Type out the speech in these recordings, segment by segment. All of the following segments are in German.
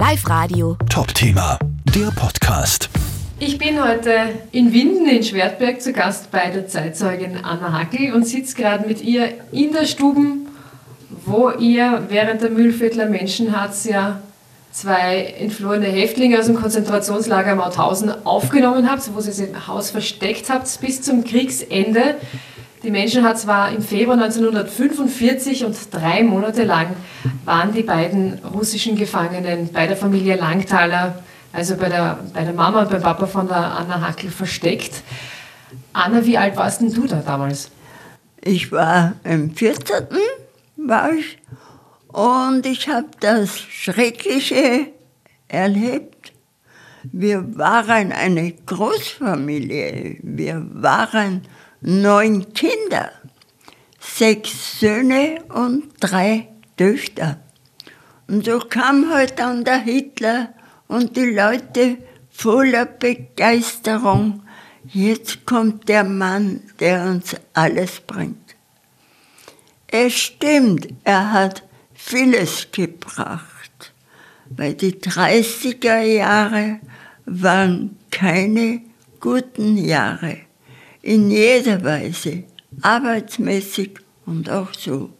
Live Radio. Top-Thema, der Podcast. Ich bin heute in Winden in Schwertberg zu Gast bei der Zeitzeugin Anna Hackel und sitze gerade mit ihr in der Stube, wo ihr während der Mühlviertler Menschenharz ja zwei entflohene Häftlinge aus dem Konzentrationslager Mauthausen aufgenommen habt, wo sie sie im Haus versteckt habt bis zum Kriegsende. Die Menschenharz war im Februar 1945 und drei Monate lang waren die beiden russischen Gefangenen bei der Familie Langthaler, also bei der, bei der Mama und beim Papa von der Anna Hackel versteckt. Anna, wie alt warst denn du da damals? Ich war im 14. war ich und ich habe das Schreckliche erlebt. Wir waren eine Großfamilie. Wir waren neun Kinder, sechs Söhne und drei Töchter. Und so kam halt dann der Hitler und die Leute voller Begeisterung. Jetzt kommt der Mann, der uns alles bringt. Es stimmt, er hat vieles gebracht, weil die 30er Jahre waren keine guten Jahre, in jeder Weise, arbeitsmäßig und auch so.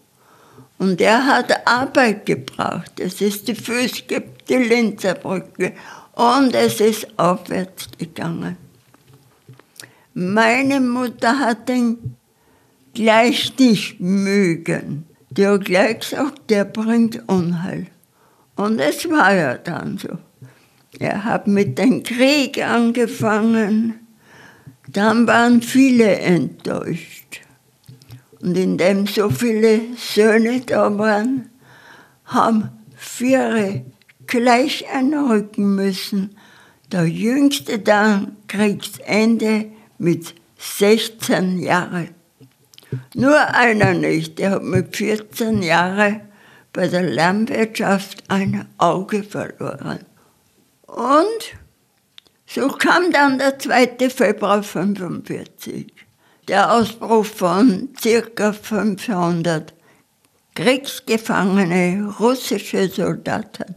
Und er hat Arbeit gebraucht. Es ist die Füße gibt, die Linzerbrücke und es ist aufwärts gegangen. Meine Mutter hat ihn gleich nicht mögen. Die hat gleich gesagt, der bringt Unheil. Und es war ja dann so. Er hat mit dem Krieg angefangen, dann waren viele enttäuscht. Und indem so viele Söhne da waren, haben vier gleich einrücken müssen. Der jüngste dann Kriegsende mit 16 Jahren. Nur einer nicht, der hat mit 14 Jahren bei der Landwirtschaft ein Auge verloren. Und so kam dann der 2. Februar 1945, der Ausbruch von ca. 500 Kriegsgefangene russische Soldaten.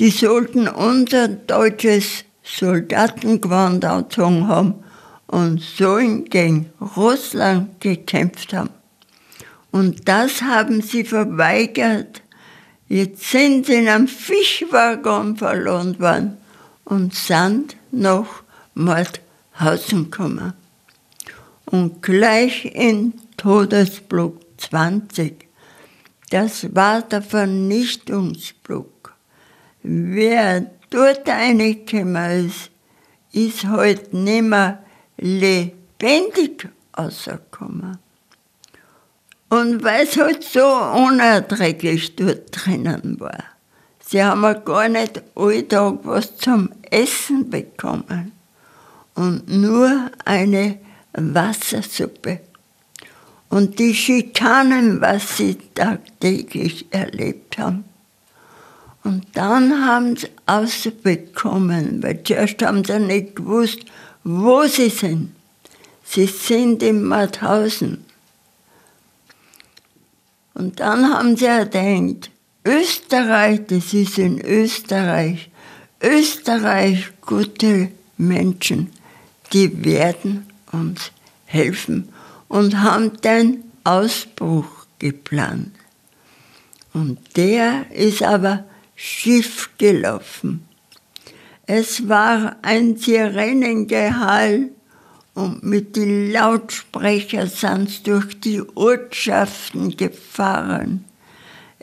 Die sollten unser deutsches Soldatengewand angezogen haben und sollen gegen Russland gekämpft haben. Und das haben sie verweigert. Jetzt sind sie in einem Fischwaggon verloren worden und sind nach Mordhausen gekommen. Und gleich in Todesblock 20, das war der Vernichtungsblock. Wer dort reingekommen ist, ist heute halt nicht mehr lebendig rausgekommen. Und weil es halt so unerträglich dort drinnen war, sie haben gar nicht alltag was zum Essen bekommen und nur eine Wassersuppe. Und die Schikanen, was sie tagtäglich erlebt haben. Und dann haben sie ausbekommen, weil zuerst haben sie nicht gewusst, wo sie sind. Sie sind in Mauthausen. Und dann haben sie gedacht, Österreich, das ist in Österreich. Österreich, gute Menschen, die werden uns helfen und haben den Ausbruch geplant. Und der ist aber schief gelaufen. Es war ein Sirenengehall und mit den Lautsprechern sind durch die Ortschaften gefahren.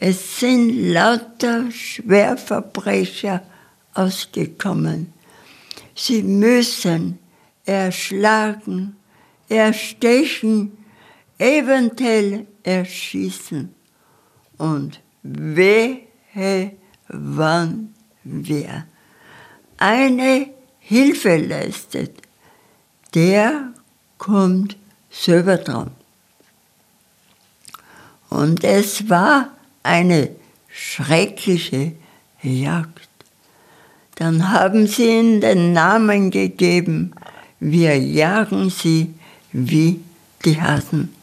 Es sind lauter Schwerverbrecher ausgekommen. Sie müssen erschlagen, erstechen, eventuell erschießen. Und wehe, wann wer eine Hilfe leistet, der kommt selber dran. Und es war eine schreckliche Jagd. Dann haben sie ihnen den Namen gegeben, wir jagen sie wie die Hasen.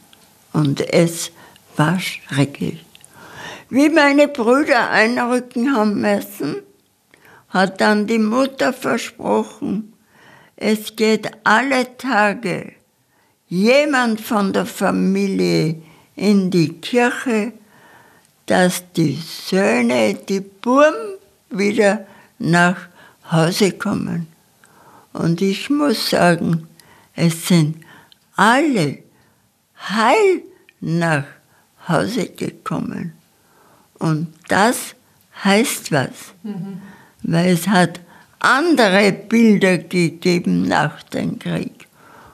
Und es war schrecklich. Wie meine Brüder einrücken haben müssen, hat dann die Mutter versprochen, es geht alle Tage jemand von der Familie in die Kirche, dass die Söhne, die Burm wieder nach Hause kommen. Und ich muss sagen, es sind alle heil nach Hause gekommen. Und das heißt was, mhm. weil es hat andere Bilder gegeben nach dem Krieg.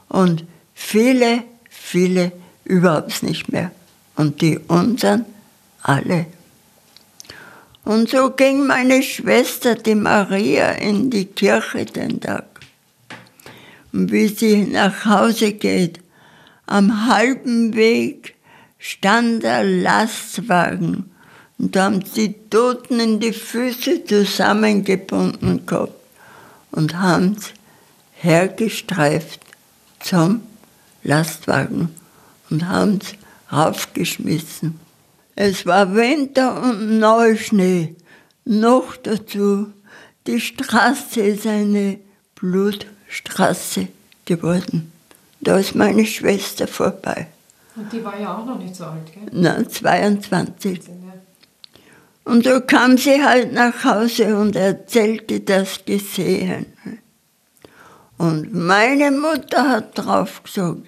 Und viele, viele überhaupt nicht mehr. Und die unseren alle. Und so ging meine Schwester, die Maria, in die Kirche den Tag. Und wie sie nach Hause geht, am halben Weg stand der Lastwagen und da haben sie Toten in die Füße zusammengebunden gehabt und haben es hergestreift zum Lastwagen und haben es raufgeschmissen. Es war Winter und Neuschnee. Noch dazu, die Straße ist eine Blutstraße geworden. Da ist meine Schwester vorbei. Und die war ja auch noch nicht so alt, gell? Nein, 22. Und so kam sie halt nach Hause und erzählte das Gesehen. Und meine Mutter hat drauf gesagt,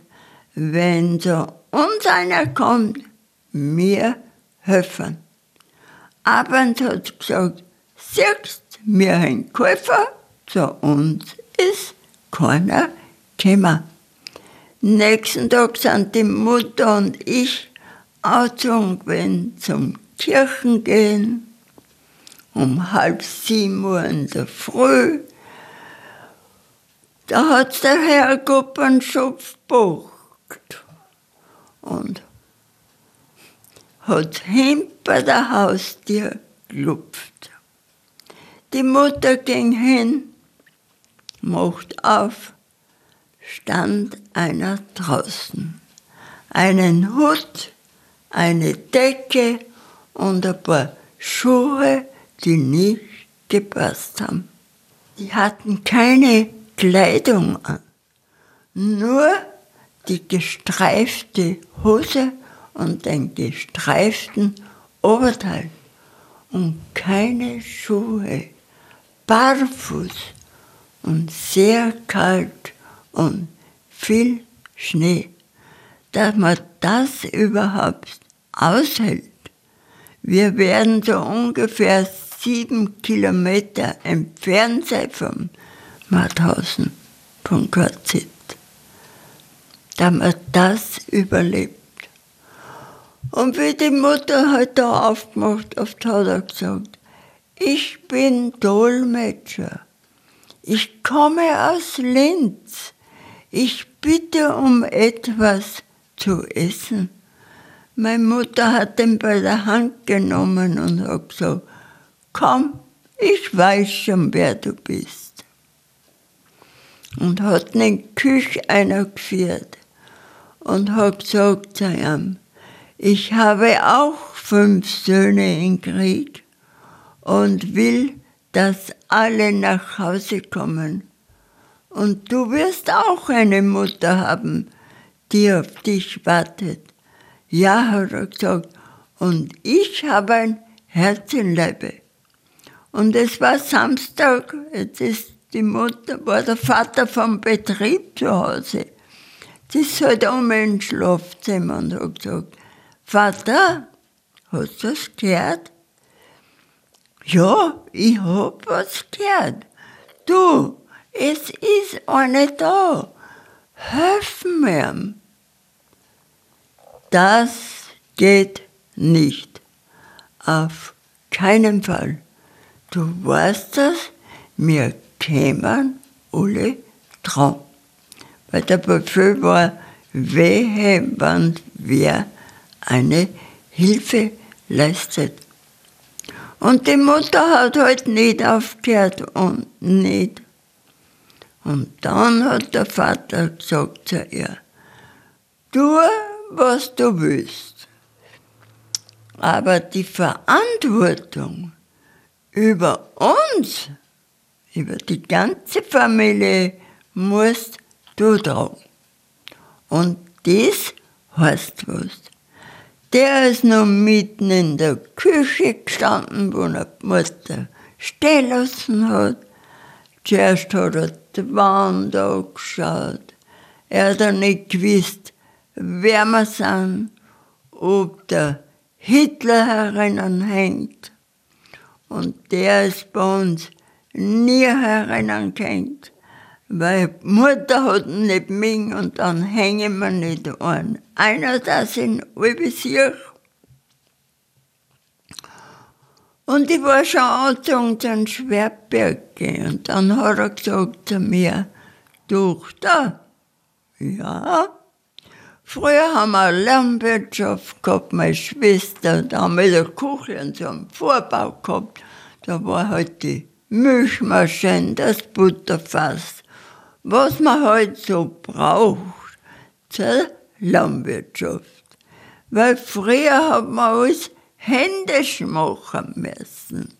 wenn so uns einer kommt, mir helfen. Abends hat sie gesagt, siehst, wir haben Käufer, zu uns ist keiner gekommen. Nächsten Tag sind die Mutter und ich ausgegangen zum Kirchengehen um halb sieben Uhr in der Früh. Da hat der Herr Guppenschopf bucht und hat hinter der Haustür gelupft. Die Mutter ging hin, macht auf, stand einer draußen. Einen Hut, eine Decke und ein paar Schuhe, die nicht gepasst haben. Die hatten keine Kleidung an, nur die gestreifte Hose und den gestreiften Oberteil und keine Schuhe, barfuß und sehr kalt und viel Schnee. Dass man das überhaupt aushält. Wir werden so ungefähr sieben Kilometer entfernt sein vom Mauthausen, von KZ. Dass man das überlebt. Und wie die Mutter halt da aufgemacht hat, hat er gesagt, ich bin Dolmetscher. Ich komme aus Linz. Ich bitte um etwas zu essen. Meine Mutter hat ihn bei der Hand genommen und hat gesagt, komm, ich weiß schon, wer du bist. Und hat in die Küche einer geführt und hat gesagt zu ihm, ich habe auch fünf Söhne im Krieg und will, dass alle nach Hause kommen. Und du wirst auch eine Mutter haben, die auf dich wartet. Ja, hat er gesagt, und ich habe ein Herzenleibe. Und es war Samstag, jetzt ist die Mutter, war der Vater vom Betrieb zu Hause. Sie ist halt um ein Schlafzimmer und hat gesagt, Vater, hast du das gehört? Ja, ich hab was gehört. Du, es ist eine da. Hilf mir. Das geht nicht. Auf keinen Fall. Du weißt das, wir kämen alle dran. Weil der Befehl war vehement, wer eine Hilfe leistet. Und die Mutter hat halt nicht aufgehört und nicht. Und dann hat der Vater gesagt zu ihr, tu, was du willst. Aber die Verantwortung über uns über die ganze Familie musst du tragen. Und das heißt was. Der ist noch mitten in der Küche gestanden, wo er die Mutter stehen lassen hat. Zuerst hat er die Wand angeschaut. Er hat dann nicht gewusst, wer wir sind, ob der Hitler herinnen hängt. Und der ist bei uns nie herinnen gehängt, weil Mutter hat nicht mich und dann hängen wir nicht an. Einer, das in Albisier. Und ich war schon angezogen zu Schwertberg gehen. Und dann hat er gesagt zu mir, Tochter, ja, früher haben wir Landwirtschaft gehabt, meine Schwester, da haben wir in der Küche so einen Vorbau gehabt. Da war halt die Milchmaschine, das Butterfass, was man halt so braucht zur Landwirtschaft. Weil früher hat man alles händisch machen müssen.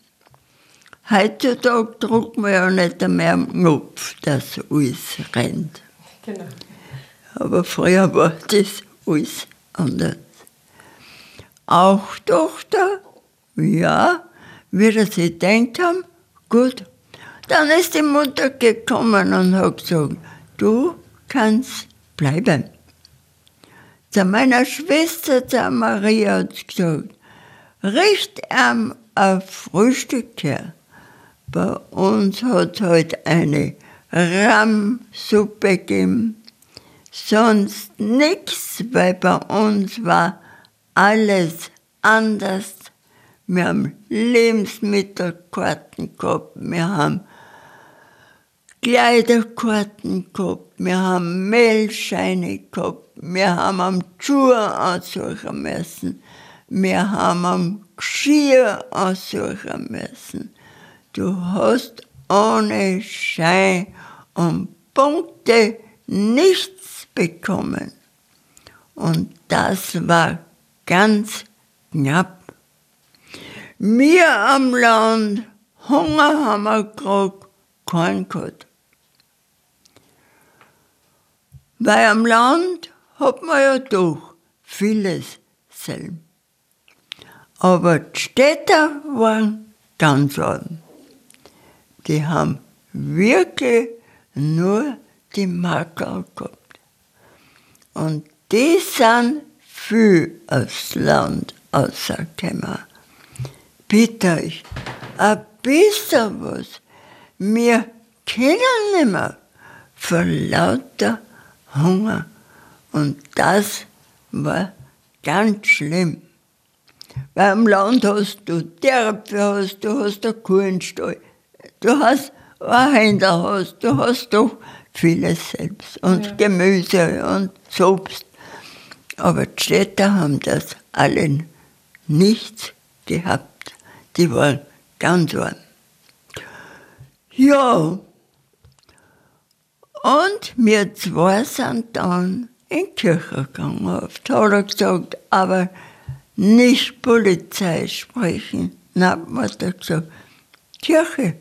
Heutzutage drucken wir ja nicht mehr am Knopf, dass alles rennt. Genau. Aber früher war das alles anders. Auch Tochter, ja, wie sie gedacht haben, gut. Dann ist die Mutter gekommen und hat gesagt, du kannst bleiben. Zu meiner Schwester, zu Maria, hat sie gesagt, richt ihm ein Frühstück her. Bei uns hat es halt eine Rahmsuppe gegeben, sonst nichts, weil bei uns war alles anders. Wir haben Lebensmittelkarten gehabt, wir haben Kleiderkarten gehabt, wir haben Mehlscheine gehabt, wir haben am Schuhe aussuchen müssen, wir haben am Geschirr aussuchen müssen. Du hast ohne Schein und Punkte nichts bekommen. Und das war ganz knapp. Wir am Land, Hunger haben wir gekriegt, kein gehabt. Weil am Land hat man ja doch vieles selber. Aber die Städter waren ganz arm. Die haben wirklich nur die Makel gehabt. Und die sind viel aufs Land rausgekommen. Bitte euch, ein bisschen was. Wir können nicht mehr vor lauter Hunger. Und das war ganz schlimm. Weil im Land hast du Terpe, hast, du hast einen Kuhstall, du hast ein Händler, hast, du hast doch vieles selbst. Und Ja. Gemüse und Obst. Aber die Städter haben das alle nichts gehabt. Die waren ganz arm. Ja, und wir zwei sind dann in die Kirche gegangen. Oft hat er gesagt, aber nicht Polizei sprechen. Nein, hat er gesagt, Kirche.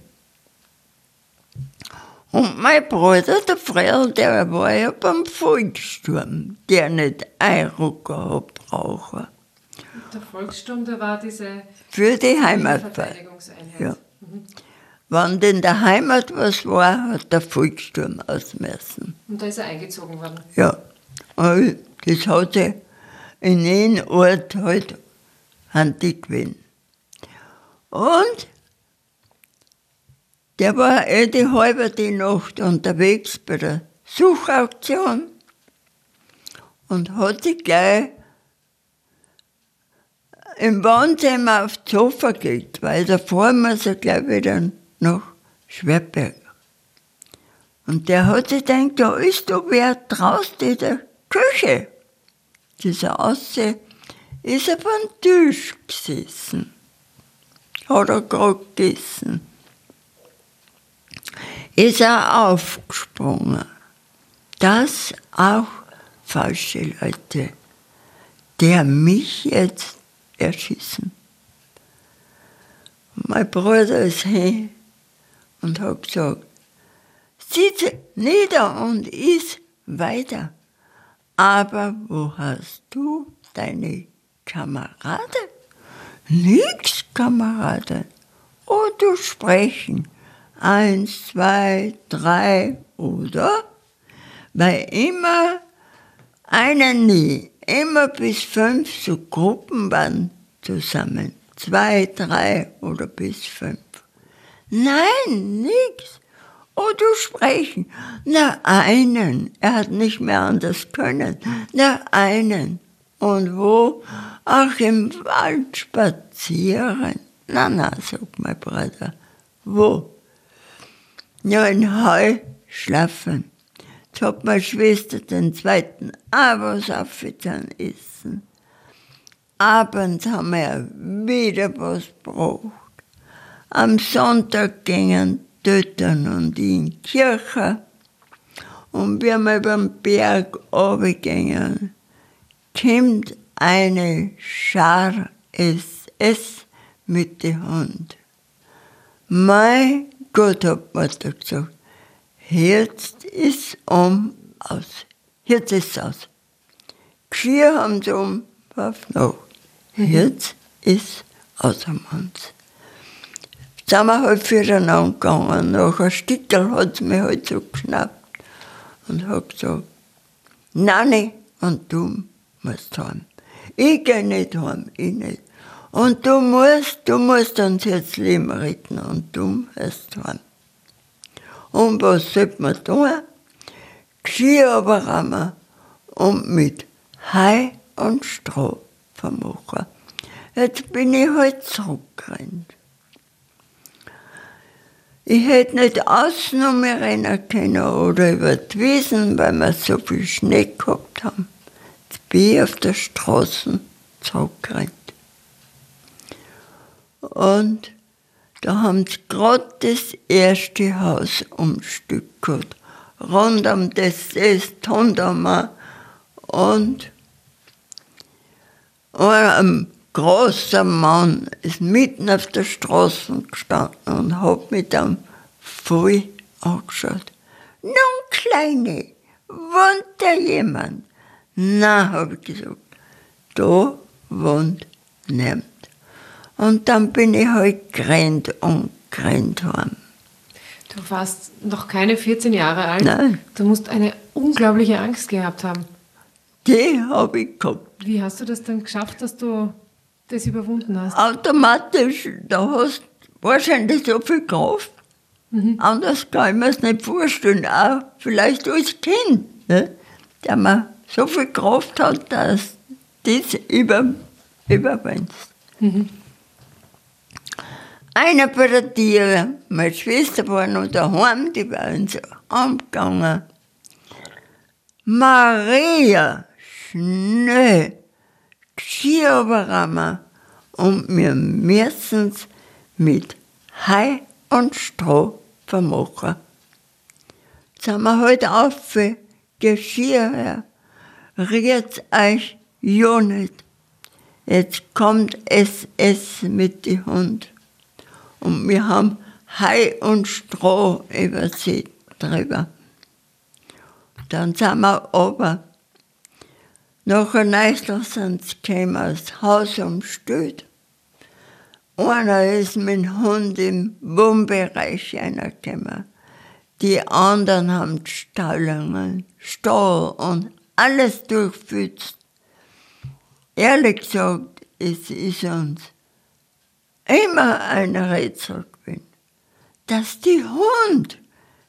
Und mein Bruder, der Frell, der war ja beim Volkssturm, der nicht einrücken hat brauchen. Der Volkssturm, der war diese Für die Heimatfahrt. Verteidigungseinheit. Ja. Wenn in der Heimat was war, hat der Volkssturm ausmessen. Und da ist er eingezogen worden. Ja, und das hat sich in jedem Ort halt handig gewesen. Und der war eh die halbe die Nacht unterwegs bei der Suchauktion und hat sich gleich im Wohnzimmer auf das Sofa gelegt, weil da fahren muss er gleich wieder nach Schwerberg. Und der hat sich gedacht, da ist doch wer draußen in der Küche. Dieser Ausseh ist auf einem Tisch gesessen. Hat er gerade gegessen. Ist er aufgesprungen. Das auch falsche Leute, der mich jetzt erschießen. Mein Bruder ist hin und habe gesagt, sitze nieder und iss weiter. Aber wo hast du deine Kameraden? Nix, Kameraden. Oh, du sprechen. Eins, zwei, drei, oder? Weil immer einen nie, immer bis fünf so Gruppen waren zusammen. Zwei, drei oder bis fünf. Nein, nix. Oh, du sprechen. Na, einen. Er hat nicht mehr anders können. Na, einen. Und wo? Ach, im Wald spazieren. Na, na, sagt mein Bruder. Wo? Ja, in Heu schlafen. Jetzt hat meine Schwester den zweiten Abos aufgetan essen. Abends haben wir wieder was gebraucht. Am Sonntag gingen Tötern und in die Kirche. Und wir beim Berg runtergingen, kommt eine Schar SS mit dem Hund. Mein Gott, hat Mutter gesagt, jetzt ist um aus. Jetzt ist aus. Geschirr haben sie um fünf noch. Jetzt ist aus dem Hund. Sind wir halt füreinander gegangen. Nach einem Stückel hat sie mich halt so geschnappt und hat gesagt, Nanni, und du musst heim. Ich gehe nicht heim, ich nicht. Und du musst, du musst uns jetzt Leben retten und du musst heim. Und was sollte man tun? Geschirr aber rammen und mit Hai und Stroh vermachen. Jetzt bin ich halt zurückgerannt. Ich hätte nicht außen um mich rennen können oder über die Wiesen, weil wir so viel Schnee gehabt haben. Jetzt bin ich auf der Straße zurückgerannt. Und da haben sie gerade das erste Haus umstückelt. Rund um das ist Tondama und ein großer Mann ist mitten auf der Straße gestanden und hat mit einem voll angeschaut. Nun, Kleine, wohnt da jemand? Na, habe ich gesagt, da wohnt niemand. Und dann bin ich halt gerannt und gerannt heim. Du warst noch keine 14 Jahre alt. Nein. Du musst eine unglaubliche Angst gehabt haben. Die habe ich gehabt. Wie hast du das dann geschafft, dass du das überwunden hast? Automatisch, da hast du wahrscheinlich so viel Kraft. Anders kann ich mir es nicht vorstellen. Auch vielleicht als Kind, ne? der man so viel Kraft hat, dass du das über, überwindest. Einer bei der Tiere, meine Schwester war noch daheim, die war uns angegangen. Maria, schnell, Überrammen und wir müssen es mit Hai und Stroh vermachen. Jetzt sind wir heute auf, Geschirr her, rührt euch ja nicht. Jetzt kommt SS mit dem Hund. Und wir haben Hai und Stroh über sie drüber. Dann sind wir oben. Nächtel sind sie gekommen, das Haus umstellt. Einer ist mit dem Hund im Wohnbereich reingekommen. Die anderen haben die Stallungen, Stall und alles durchpfützt. Ehrlich gesagt, es ist uns immer ein Rätsel gewesen, dass die Hund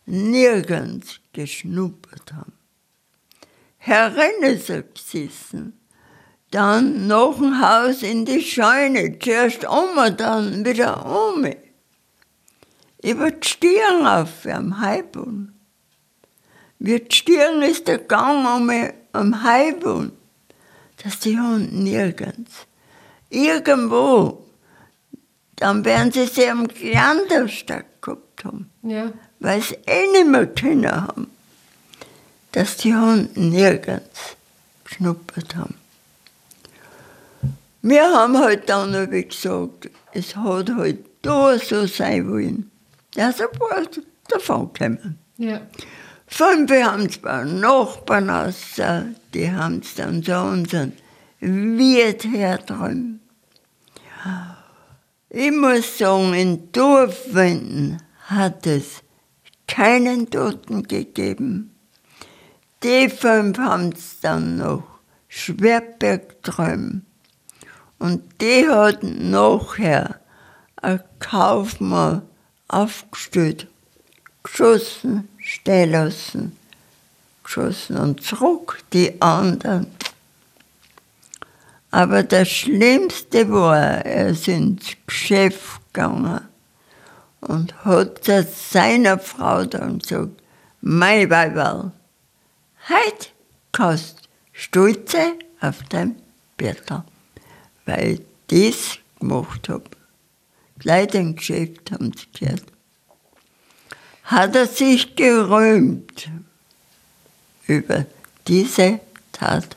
nirgends geschnuppert haben. Er gesessen, dann nach dem Haus in die Scheune, zuerst um, dann wieder um. Über die Stirn auf, am Heibun. Die Stirn ist der Gang um, am Heibun, dass die Hund nirgends, irgendwo, dann werden sie sie am Glanderstadt gehabt haben. Ja. weil sie eh nicht mehr können haben, dass die Hunde nirgends geschnuppert haben. Wir haben halt dann aber gesagt, es hat halt da so sein wollen. der ist sofort davon gekommen. Ja. Fünf haben es bei Nachbarn aus, die haben es dann so unseren Wirt herträumen. Ich muss sagen, in Dorfwinden hat es keinen Toten gegeben. Die fünf haben es dann noch Schwerberg träumen. Und die hatten nachher ein Kaufmann aufgestellt, geschossen, stehen lassen, geschossen und zurück die anderen. Aber das Schlimmste war, er ist ins Geschäft gegangen und hat zu seiner Frau dann gesagt, mein Weiberl, heute kannst Stolze auf dein Bettel, weil ich das gemacht habe. Leute im Geschäft haben es gehört. Hat er sich gerühmt über diese Tat.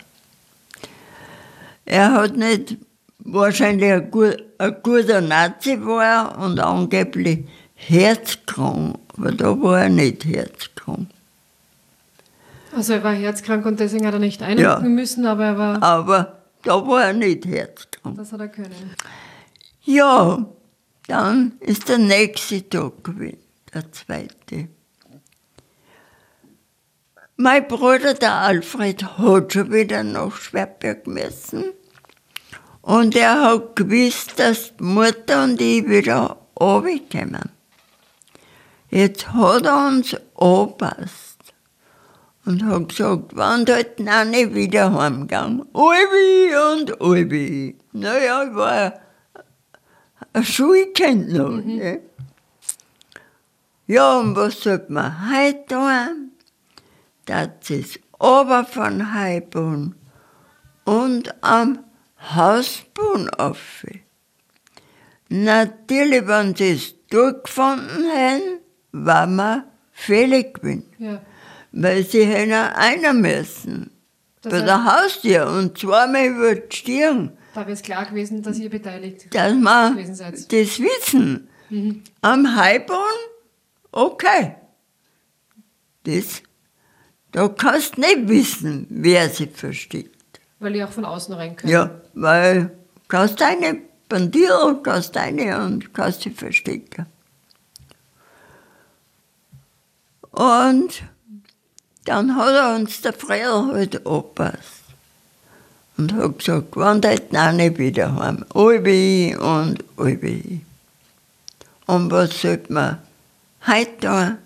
Er hat nicht wahrscheinlich ein, gut, ein guter Nazi war und angeblich herzkrank, aber da war er nicht herzkrank. Also er war herzkrank und deswegen hat er nicht einrücken Ja. müssen, aber er war, Aber da war er nicht herzkrank. das hat er können. Ja, dann ist der nächste Tag gewesen, der zweite. Mein Bruder, der Alfred, hat schon wieder nach Schwerberg müssen. Und er hat gewusst, dass die Mutter und ich wieder runterkommen. Jetzt hat er uns angepasst und hat gesagt, wann dort Nanni wieder heimgegangen. Albi und Albi. Naja, ich war ein Schulkind noch. ne? Ja, und was sollte man heute tun? Das ist ober von Heibun und am Hausboden auf. Natürlich, wenn sie es durchgefunden hätten, war man fällig gewesen. Ja. Weil sie hätten einer müssen. Das bei heißt- der Haustür und zweimal über die Stirn, Da wäre es klar gewesen, dass ihr beteiligt dass wir gewesen seid. das wissen. Mhm. Am Heilbahn, okay. Das, da kannst du nicht wissen, wer sie versteckt. Weil ihr auch von außen rein könnt. Ja, weil kannst eine Bandier, kannst eine und kannst sie verstecken. Und dann hat er uns der Freuel halt angepasst. Und hat gesagt, wann dort eine wieder heim. Albi und Albi. Und was sollte man heute tun?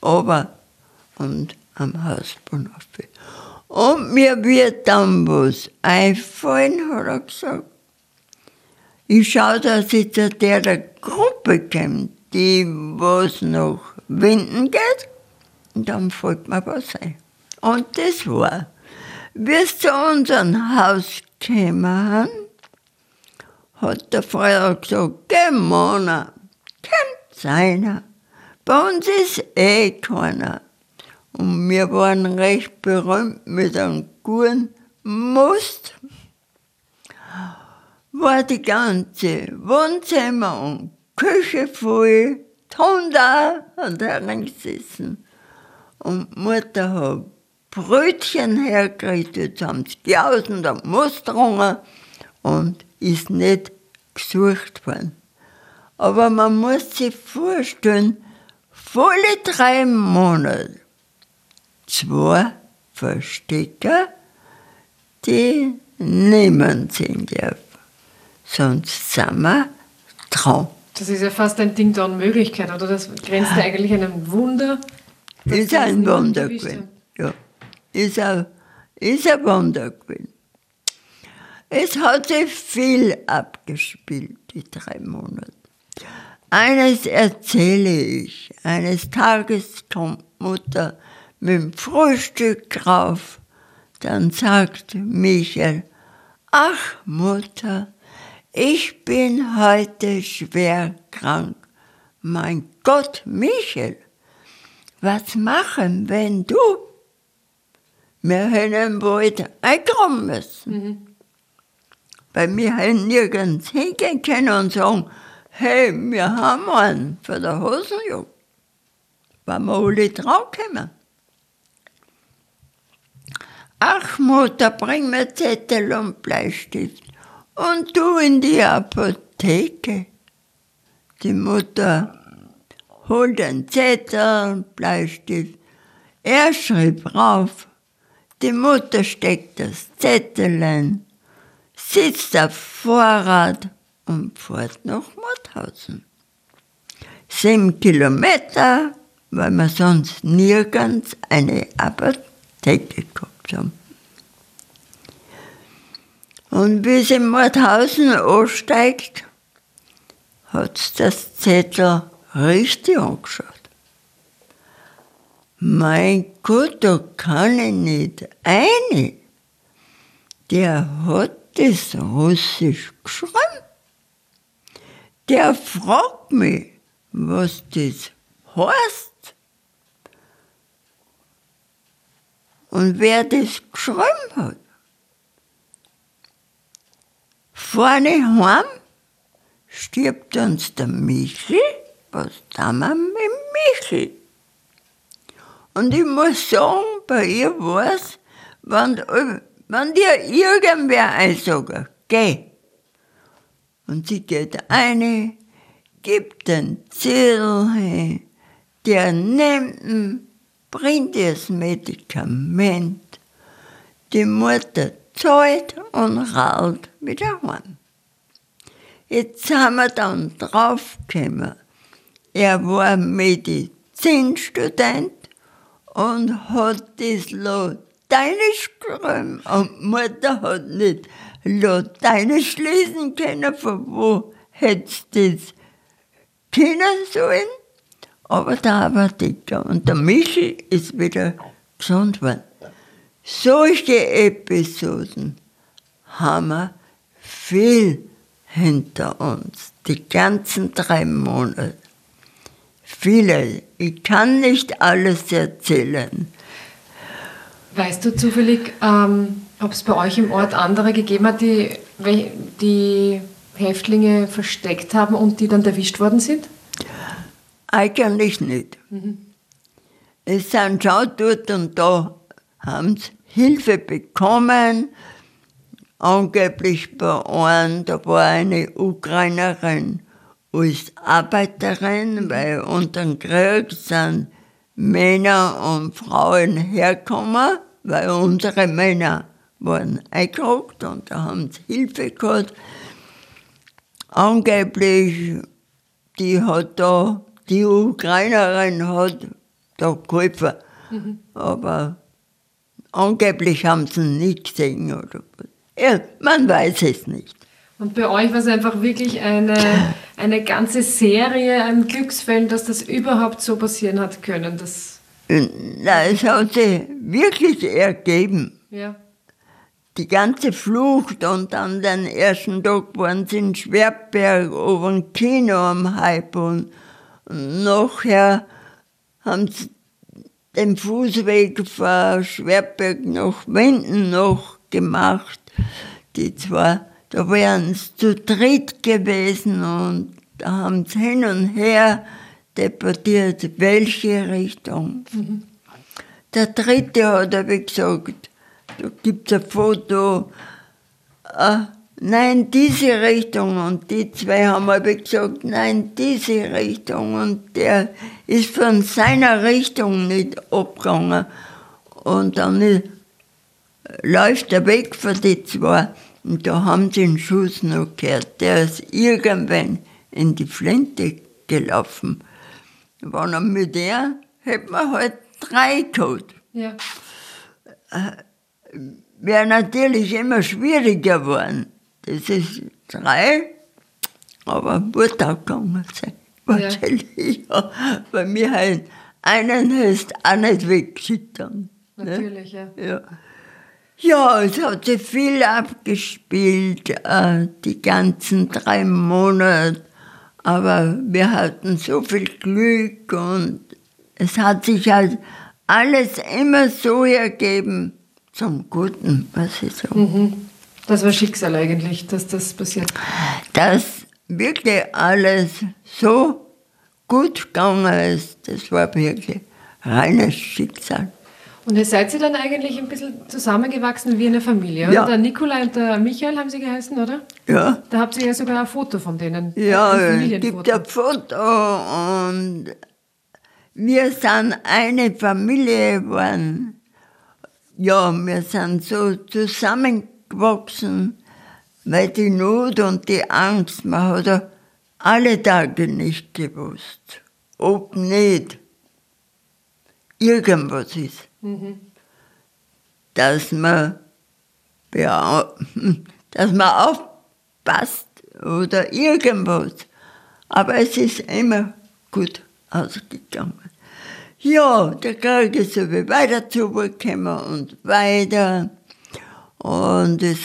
Aber und am Hausbahn auf. Und mir wird dann was einfallen, hat er gesagt. Ich schaue, dass ich zu der Gruppe komme, die was nach Winden geht. Und dann fällt mir was ein. Und das war, wie sie zu unserem Haus gekommen hat der Feuer gesagt, geh Mona, kommt seiner. Bei uns ist eh keiner. Und wir waren recht berühmt mit einem guten Must. War die ganze Wohnzimmer und Küche voll, Tonda hat hereingesessen. Und Mutter hat Brötchen hergekriegt, jetzt haben sie geausen und Musterungen und ist nicht gesucht worden. Aber man muss sich vorstellen, volle drei Monate, zwei Verstecker, die niemand sehen darf. Sonst sind wir dran. Das ist ja fast ein Ding der Unmöglichkeit, oder? Das grenzt ja eigentlich an einem Wunder. Dass Ist das ein Wunder gewesen. Ja, ist ein, ist ein Wunder gewesen. Es hat sich viel abgespielt, die drei Monate. Eines erzähle ich. Eines Tages kommt Mutter mit dem Frühstück rauf. Dann sagt Michael, ach Mutter, ich bin heute schwer krank. Mein Gott, Michael, was machen, wenn du? Wir hätten bald einkommen müssen. Weil wir hätten nirgends hingehen können und sagen, hey, wir haben einen für der Hosenjagd. Waren wir alle draufgekommen. Ach Mutter, bring mir Zettel und Bleistift und du in die Apotheke. Die Mutter holt den Zettel und Bleistift. Er schrieb rauf. Die Mutter steckt das Zettel ein, sitzt auf Vorrat und fährt nach Mauthausen. Sieben Kilometer, weil wir sonst nirgends eine Apotheke gehabt haben. Und wie sie in Mauthausen ansteigt, hat sie das Zettel richtig angeschaut. Mein Gott, da kann ich nicht eine. Der hat das Russisch geschrieben. Der fragt mich, was das heißt. Und wer das geschrieben hat. Vorne heim stirbt uns der Michel. Was tun wir mit Michel? Und ich muss sagen, bei ihr war es, wenn, wenn dir irgendwer einsagt, geh. Und sie geht eine, gibt den Zettel hin, der nimmt ihn, bringt ihr das Medikament, die Mutter zahlt und rallt wieder heim. Jetzt sind wir dann draufgekommen, er war Medizinstudent und hat das Lateinisch geschrieben. Und Mutter hat nicht Lateinisch lesen können, von wo hätte das kennen sollen. Aber der Apotheker und der Michel ist wieder gesund worden. Solche Episoden haben wir viel hinter uns, die ganzen drei Monate. Viele. Ich kann nicht alles erzählen. Weißt du zufällig, ähm, ob es bei euch im Ort andere gegeben hat, die, die Häftlinge versteckt haben und die dann erwischt worden sind? Eigentlich nicht. Mhm. Es sind schon dort und da, haben sie Hilfe bekommen. Angeblich bei einem, da war eine Ukrainerin als Arbeiterin, weil unter dem Krieg sind Männer und Frauen hergekommen, weil unsere Männer waren eingerückt und da haben sie Hilfe gehabt. Angeblich, die hat da, die Ukrainerin hat da geholfen, mhm. aber angeblich haben sie ihn nicht gesehen oder Ja, man weiß es nicht. Und bei euch war es einfach wirklich eine, eine ganze Serie an Glücksfällen, dass das überhaupt so passieren hat können. Das Na, es hat sich wirklich ergeben. Ja. Die ganze Flucht und an den ersten Tag waren sie in Schwertberg oben Kino am Hype und nachher haben sie den Fußweg von Schwertberg nach Winden noch gemacht. Die zwei da wären sie zu dritt gewesen und haben sie hin und her debattiert, welche Richtung. Der dritte hat aber gesagt, da gibt es ein Foto, äh, nein, diese Richtung. Und die zwei haben aber gesagt, nein, diese Richtung. Und der ist von seiner Richtung nicht abgegangen. Und dann läuft er weg von den zwei. Und da haben sie den Schuss noch gehört. Der ist irgendwann in die Flinte gelaufen. Wenn er mit der, hätte man halt drei gehabt. Ja. Äh, Wäre natürlich immer schwieriger geworden. Das ist drei, aber wird auch gegangen sein. Wahrscheinlich, ja. ja. Bei mir halt einen hast auch nicht weggeschickt. Ne? Natürlich, ne? ja. ja. Ja, es hat sich viel abgespielt, äh, die ganzen drei Monate. Aber wir hatten so viel Glück und es hat sich halt alles immer so ergeben zum Guten, was ich so. Mhm. Das war Schicksal eigentlich, dass das passiert. Dass wirklich alles so gut gegangen ist, das war wirklich reines Schicksal. Und ihr seid ihr dann eigentlich ein bisschen zusammengewachsen wie eine Familie? Ja. Der Nikolai und der Michael haben sie geheißen, oder? Ja, Da habt ihr ja sogar ein Foto von denen. ja es gibt ein Foto und wir sind eine Familie geworden. Ja, wir sind so zusammengewachsen, weil die Not und die Angst, man hat ja alle Tage nicht gewusst, ob nicht irgendwas ist. Dass man, ja, dass man aufpasst oder irgendwas. Aber es ist immer gut ausgegangen. Ja, der Krieg ist so wie weiter zugekommen und weiter. Und es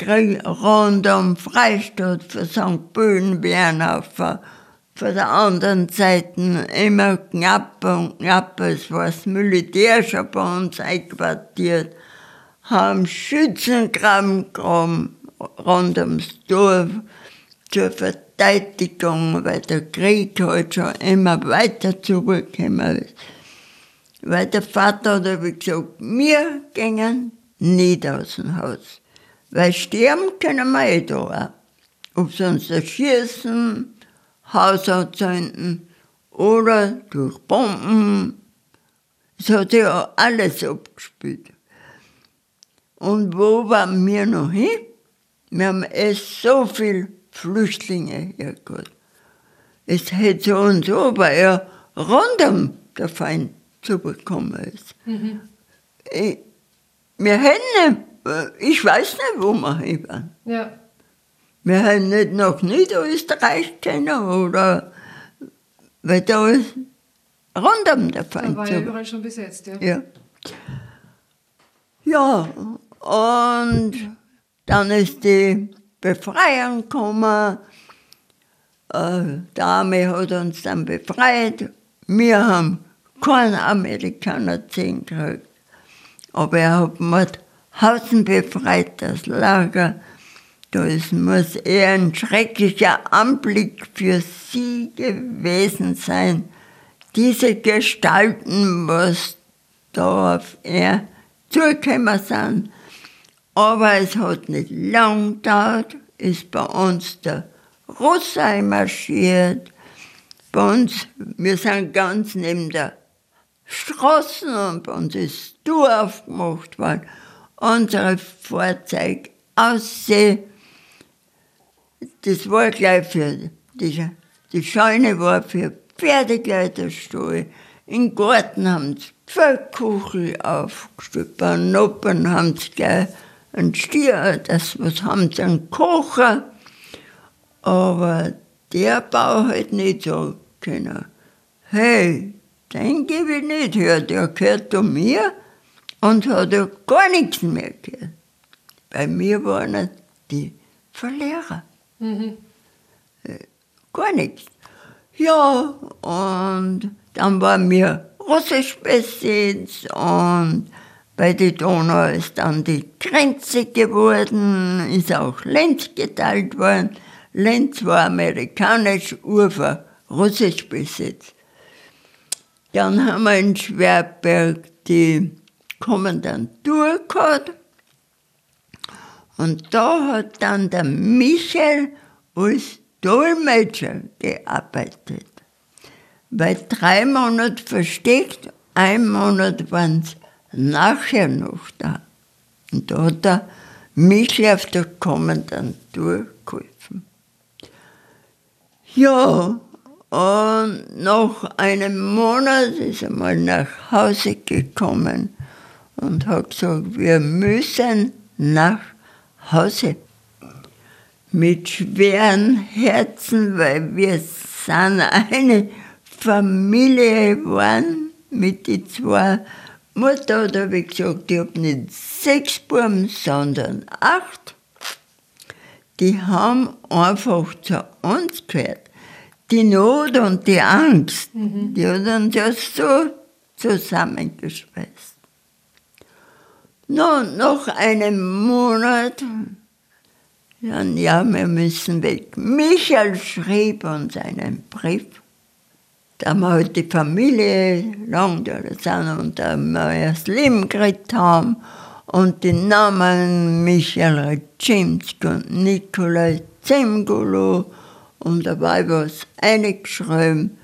Krieg rund um Freistadt für St. Böhnbeeren auf der von der anderen Seite immer knapper und knapper. Es war das Militär schon bei uns einquartiert. Haben Schützengraben gegraben rund ums Dorf zur Verteidigung, weil der Krieg halt schon immer weiter zurückgekommen ist. Weil der Vater hat aber gesagt, wir gingen nicht aus dem Haus. Weil sterben können wir eh da. Ob sie uns erschießen, Haus anzünden oder durch Bomben. Es hat sich ja alles abgespielt. Und wo waren wir noch hin? Wir haben erst so viele Flüchtlinge hergeholt. Es hätte uns aber ja rundum der Feind zubekommen ist. Ich, wir hätten nicht, ich weiß nicht, wo wir hin waren. Ja. Wir haben nicht nach Niederösterreich können oder weil da ist rundum der Da Feind. war ja überall schon besetzt, ja. ja. Ja, und dann ist die Befreiung gekommen. Äh, Die Armee hat uns dann befreit. Wir haben keinen Amerikaner gesehen gekriegt. Aber er hat Mauthausen befreit, das Lager. Das muss eher ein schrecklicher Anblick für sie gewesen sein. Diese Gestalten, was da auf er zugekommen sind. Aber es hat nicht lang gedauert, ist bei uns der Russe einmarschiert. Bei uns, wir sind ganz neben der Straßen und bei uns ist Tor aufgemacht worden. Unsere Fahrzeuge aussehen. Das war gleich für, die, die Scheune war für Pferdegleiterstall. Im Garten haben sie Pferdkuchel aufgestellt, bei Noppen haben sie gleich einen Stier, das was haben sie einen Kocher. Aber der Bau hat nicht so können. Hey, den gebe ich nicht her, der gehört zu mir und hat ja gar nichts mehr gehört. Bei mir waren die Verlierer. Mhm. Gar nichts. Ja, und dann waren wir russisch besetzt und bei der Donau ist dann die Grenze geworden, ist auch Lenz geteilt worden. Lenz war amerikanisch, Ufer russisch besetzt. Dann haben wir in Schwerberg die Kommandantur gehabt. Und da hat dann der Michael als Dolmetscher gearbeitet. Weil drei Monate versteckt, ein Monat waren sie nachher noch da. Und da hat der Michael auf der Kommandantur geholfen. Ja, und nach einem Monat ist er mal nach Hause gekommen und hat gesagt, wir müssen nach Hause. Mit schweren Herzen, weil wir sind eine Familie geworden mit den zwei. Mutter hat aber gesagt, ich habe nicht sechs Buben, sondern acht. Die haben einfach zu uns gehört. Die Not und die Angst, die hat uns ja so zusammengeschweißt. Nun, nach einem Monat Dann, ja, wir müssen weg. Michael schrieb uns einen Brief. Da wir halt die Familie lang da sind und da wir erst Leben gekriegt haben und die Namen Michael Reczimski und Nikolai Zemgulo und dabei was eingeschrieben.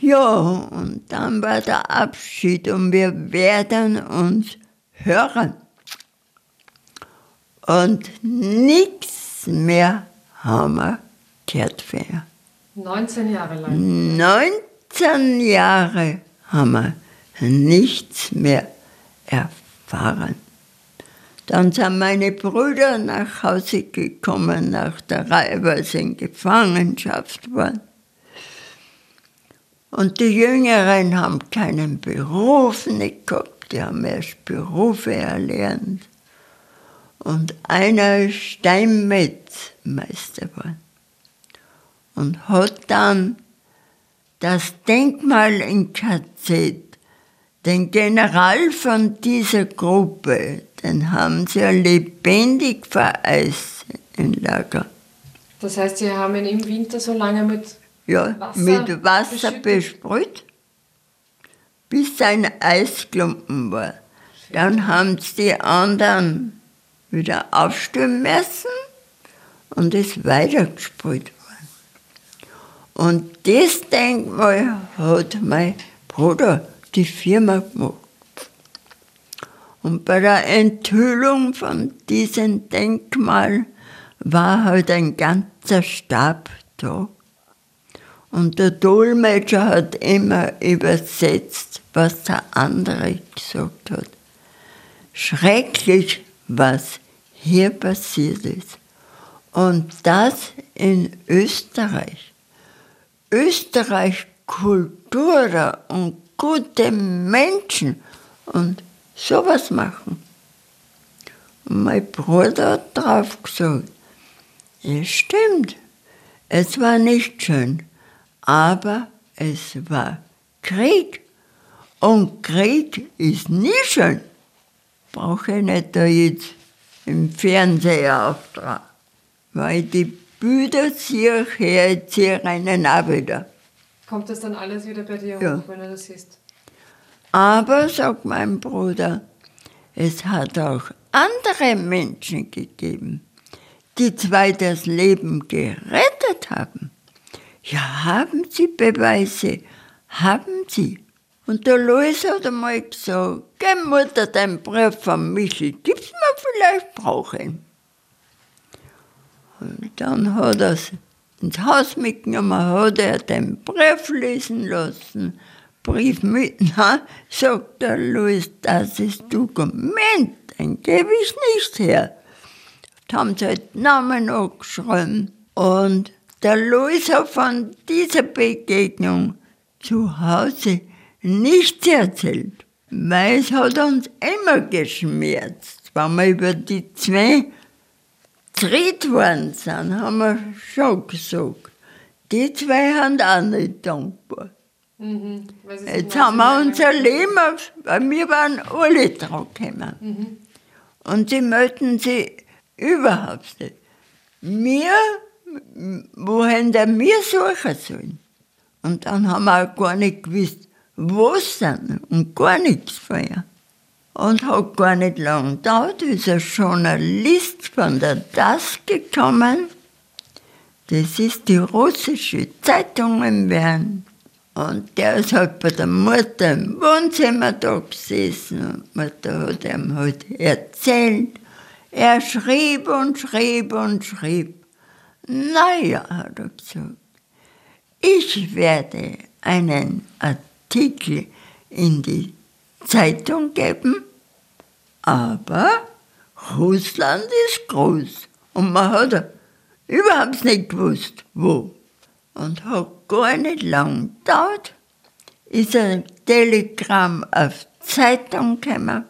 Ja, und dann war der Abschied und wir werden uns hören. Und nichts mehr haben wir gehört von ihr. 19 Jahre lang. 19 Jahre haben wir nichts mehr erfahren. Dann sind meine Brüder nach Hause gekommen nach der Reihe, weil sie in Gefangenschaft waren. Und die Jüngeren haben keinen Beruf nicht gehabt, die haben erst Berufe erlernt. Und einer ist Steinmetzmeister geworden und hat dann das Denkmal in KZ, den General von dieser Gruppe, den haben sie ja lebendig vereist im Lager. Das heißt, Sie haben ihn im Winter so lange mit Ja, Wasser mit Wasser beschüttet? besprüht, bis ein Eisklumpen war. Dann haben sie die anderen wieder aufstellen müssen und ist weitergesprüht worden. Und das Denkmal hat mein Bruder die Firma gemacht. Und bei der Enthüllung von diesem Denkmal war halt ein ganzer Stab da. Und der Dolmetscher hat immer übersetzt, was der andere gesagt hat. Schrecklich, was hier passiert ist. Und das in Österreich. Österreich Kultur und gute Menschen und sowas machen. Und mein Bruder hat drauf gesagt, es stimmt, es war nicht schön, aber es war Krieg. Und Krieg ist nie schön. Brauche ich nicht da jetzt im Fernseher auftragen. Weil die Bilder sehe ich her, ich einen auch wieder. Kommt das dann alles wieder bei dir Ja. hoch, wenn du das siehst? Aber, sagt mein Bruder, es hat auch andere Menschen gegeben, die zwar das Leben gerettet haben. Ja, haben sie Beweise? Haben sie. Und der Louis hat einmal gesagt, geh Mutter, den Brief von Michel, gib's mir vielleicht, brauche ihn. Und dann hat er es ins Haus mitgenommen, hat er den Brief lesen lassen. Brief mit, na, sagt der Louis, das ist Dokument, den gebe ich nicht her. Da haben sie halt Namen angeschrieben. Und der hat von dieser Begegnung zu Hause nichts erzählt, weil es hat uns immer geschmerzt, wenn wir über die zwei Tritt worden sind, haben wir schon gesagt. Die zwei haben auch nicht dankbar. Mhm. Jetzt 19 haben wir unser Leben, auf, weil wir waren alle dran gekommen. Und sie möchten sie überhaupt nicht. Wir, wohin der wir suchen sollen. Und dann haben wir auch gar nicht gewusst, wo sind und gar nichts vorher. Und hat gar nicht lang gedauert, ist ein Journalist von der DAS gekommen. Das ist die russische Zeitung in Bern. Und der ist halt bei der Mutter im Wohnzimmer da gesessen und die Mutter hat ihm halt erzählt. Er schrieb und schrieb und schrieb. Naja, ich werde einen Artikel in die Zeitung geben, aber Russland ist groß und man hat überhaupt nicht gewusst, wo. Und hat gar nicht lang gedauert, ist ein Telegramm auf Zeitung gekommen.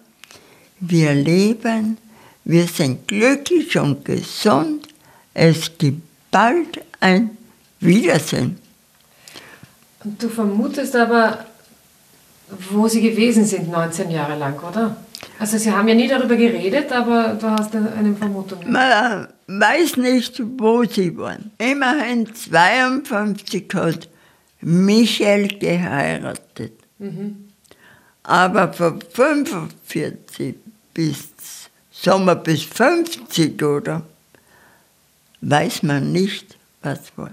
Wir leben, wir sind glücklich und gesund. Es gibt bald ein Wiedersehen. Und du vermutest aber, wo sie gewesen sind 19 Jahre lang, oder? Also Sie haben ja nie darüber geredet, aber du hast eine Vermutung. Man weiß nicht, wo sie waren. Immerhin 52 hat Michael geheiratet. Mhm. Aber von 45 bis, wir bis 50 oder, weiß man nicht, was war.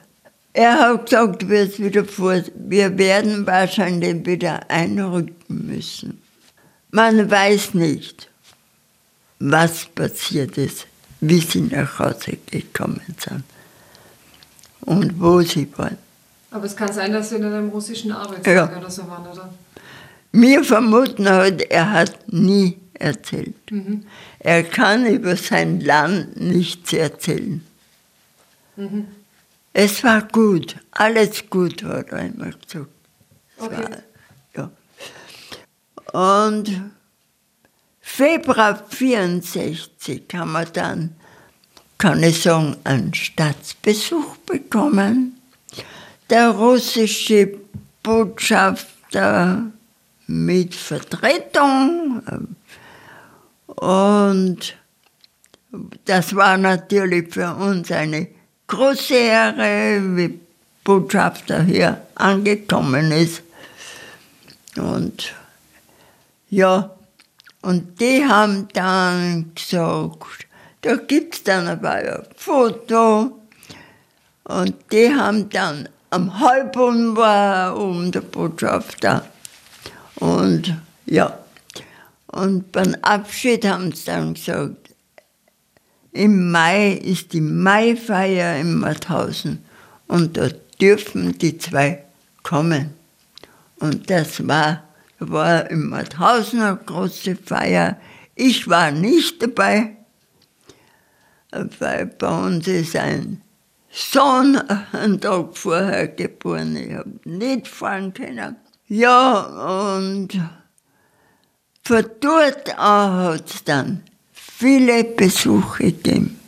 Er hat gesagt, wir, wieder vor, wir werden wahrscheinlich wieder einrücken müssen. Man weiß nicht, was passiert ist, wie sie nach Hause gekommen sind und wo sie waren. Aber es kann sein, dass sie in einem russischen Arbeitslager ja. oder so waren, oder? Wir vermuten heute, er hat nie erzählt. Mhm. Er kann über sein Land nichts erzählen. Mhm. Es war gut, alles gut, hat er einmal gesagt. Okay. War, ja. Und Februar 64 haben wir dann, kann ich sagen, einen Staatsbesuch bekommen. Der russische Botschafter mit Vertretung. Und das war natürlich für uns eine große Ehre, wie Botschafter hier angekommen ist. Und ja, und die haben dann gesagt, da gibt es dann aber ein Foto. Und die haben dann am Halbund war um der Botschafter. Und ja, und beim Abschied haben sie dann gesagt, im Mai ist die Maifeier in Mauthausen und da dürfen die zwei kommen. Und das war, war in Mauthausen eine große Feier. Ich war nicht dabei, weil bei uns ist ein Sohn einen Tag vorher geboren. Ich habe nicht fahren können. Ja, und von dort an hat es dann viele Besuche gegeben.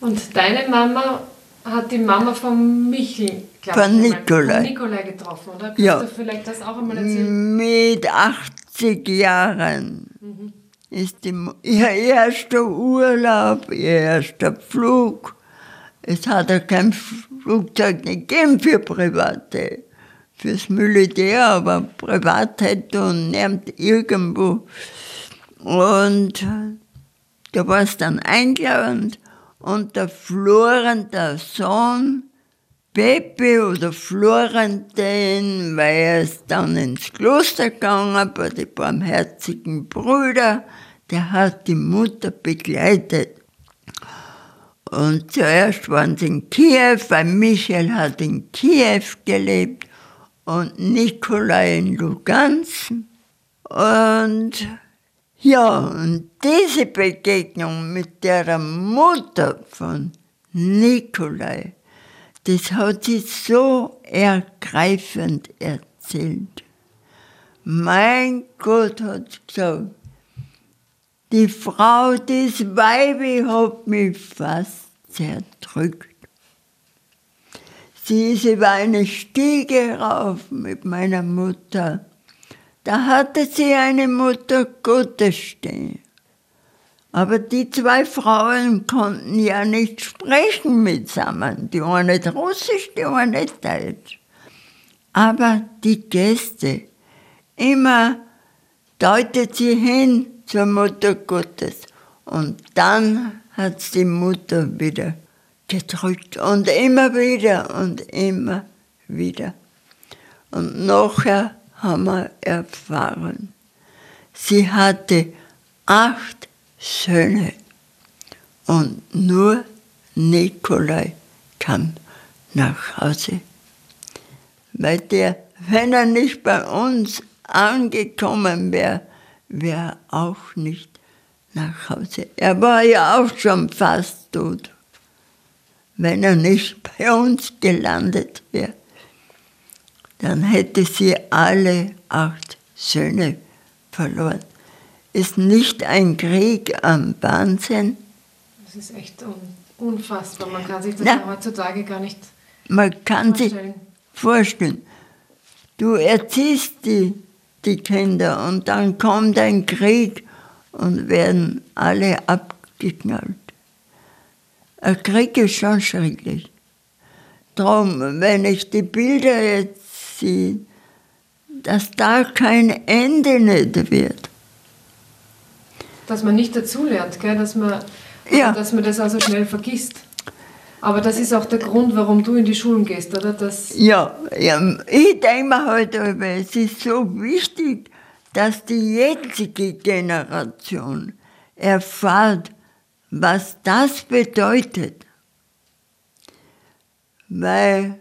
Und deine Mama hat die Mama von Michel, von Nikolai. Von Nikolai getroffen, oder? Kannst ja. du vielleicht das auch einmal erzählen? Mit 80 Jahren mhm. ist die, ihr erster Urlaub, ihr erster Flug. Es hat ja kein Flugzeug nicht gegeben für Private, fürs Militär, aber privat hätte und niemand irgendwo. Und da war es dann eingeladen und der Florent, der Sohn, Pepe oder Florentin, weil er ist dann ins Kloster gegangen bei den barmherzigen Brüdern, der hat die Mutter begleitet. Und zuerst waren sie in Kiew, weil Michael hat in Kiew gelebt und Nikolai in Lugansk. Und ja, und diese Begegnung mit der Mutter von Nikolai, das hat sie so ergreifend erzählt. Mein Gott hat gesagt, die Frau des Weibe hat mich fast zerdrückt. Sie ist über eine Stiege rauf mit meiner Mutter da hatte sie eine Mutter Gottes stehen. Aber die zwei Frauen konnten ja nicht sprechen mitsammen. Die eine nicht Russisch, die eine nicht Deutsch. Aber die Gäste, immer deutet sie hin zur Mutter Gottes. Und dann hat sie die Mutter wieder gedrückt. Und immer wieder und immer wieder. Und nachher wir erfahren. Sie hatte acht Söhne und nur Nikolai kam nach Hause. Weil der, wenn er nicht bei uns angekommen wäre, wäre auch nicht nach Hause. Er war ja auch schon fast tot, wenn er nicht bei uns gelandet wäre dann hätte sie alle acht Söhne verloren. Ist nicht ein Krieg am Wahnsinn? Das ist echt unfassbar. Man kann sich das Na, heutzutage gar nicht man kann vorstellen. sich vorstellen. Du erziehst die, die Kinder und dann kommt ein Krieg und werden alle abgeknallt. Ein Krieg ist schon schrecklich. Darum, wenn ich die Bilder jetzt sehe, dass da kein Ende nicht wird. Dass man nicht dazulernt, gell? Dass, man, Ja. dass man das also schnell vergisst. Aber das ist auch der Grund, warum du in die Schulen gehst, oder? Das, Ja, ja ich denke mir halt, aber es ist so wichtig, dass die jetzige Generation erfahrt, was das bedeutet. Weil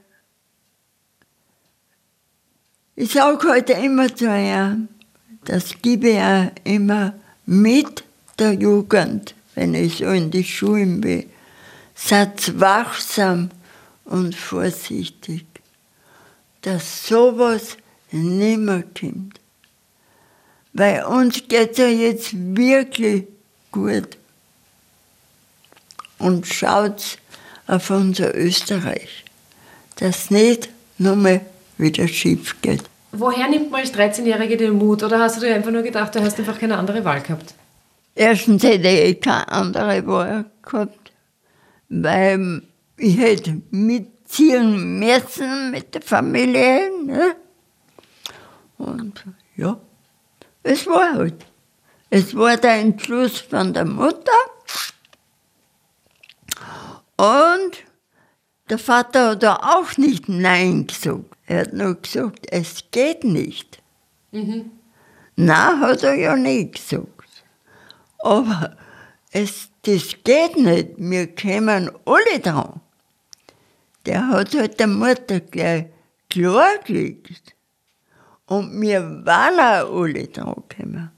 ich sage heute immer zu ihr, das gebe ich ja immer mit der Jugend, wenn ich so in die Schulen bin. Seid wachsam und vorsichtig, dass sowas nimmer kommt. Weil uns geht ja jetzt wirklich gut. Und schaut auf unser Österreich, dass nicht nochmal wieder schief geht. woher nimmt man als 13-Jährige den Mut? Oder hast du dir einfach nur gedacht, du hast einfach keine andere Wahl gehabt? Erstens hätte ich keine andere Wahl gehabt, weil ich hätte mitziehen müssen mit der Familie. Ne? Und ja, es war halt. Es war der Entschluss von der Mutter. Und der Vater hat da auch nicht Nein gesagt. Er hat nur gesagt, es geht nicht. Nein, hat er ja nicht gesagt. Aber es, das geht nicht, wir kommen alle dran. Der hat halt der Mutter gleich klargelegt. Und wir waren auch alle dran gekommen.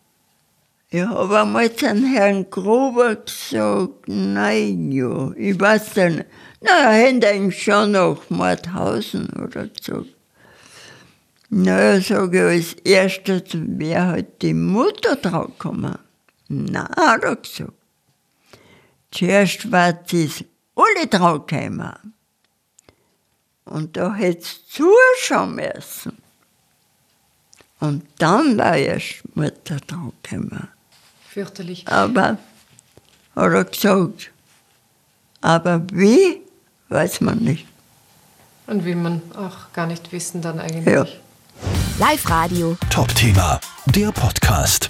Ich habe einmal zu Herrn Gruber gesagt, nein, ja, ich weiß nicht. Na, hätte ihn schon nach Mordhausen oder gesagt. Na, sage ich, als erstes wäre halt die Mutter drauf gekommen. Nein, hat er gesagt. Zuerst war das alle drauf gekommen. Und da hätte es zuschauen müssen. Und dann war erst die Mutter drauf gekommen. Fürchterlich. Aber, hat er gesagt, aber wie, weiß man nicht. Und will man auch gar nicht wissen dann eigentlich. Ja. Live-Radio. Top-Thema, der Podcast.